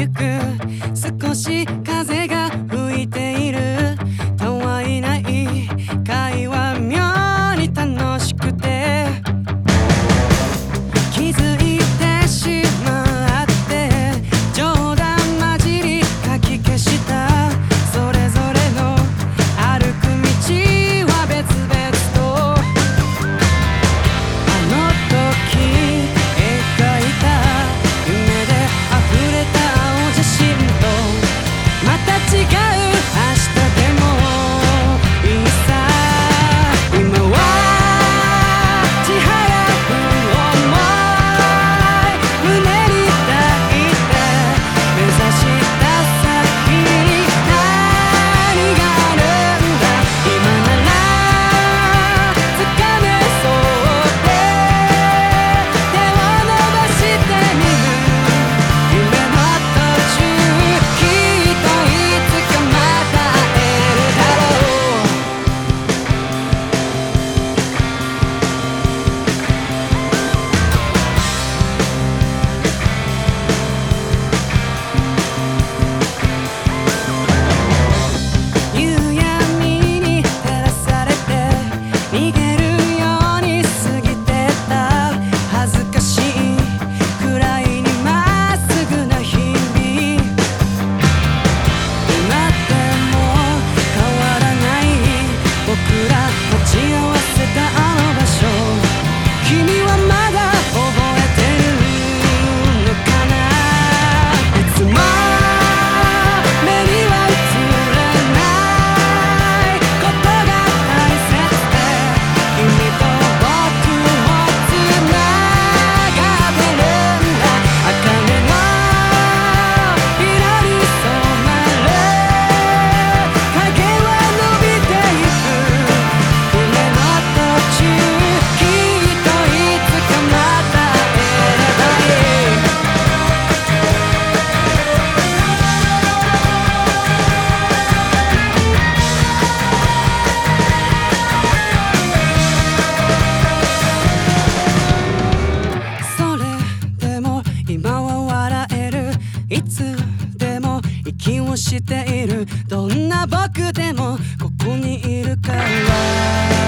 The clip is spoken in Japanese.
ゆく。少しいつでも息をしている。どんな僕でもここにいるから。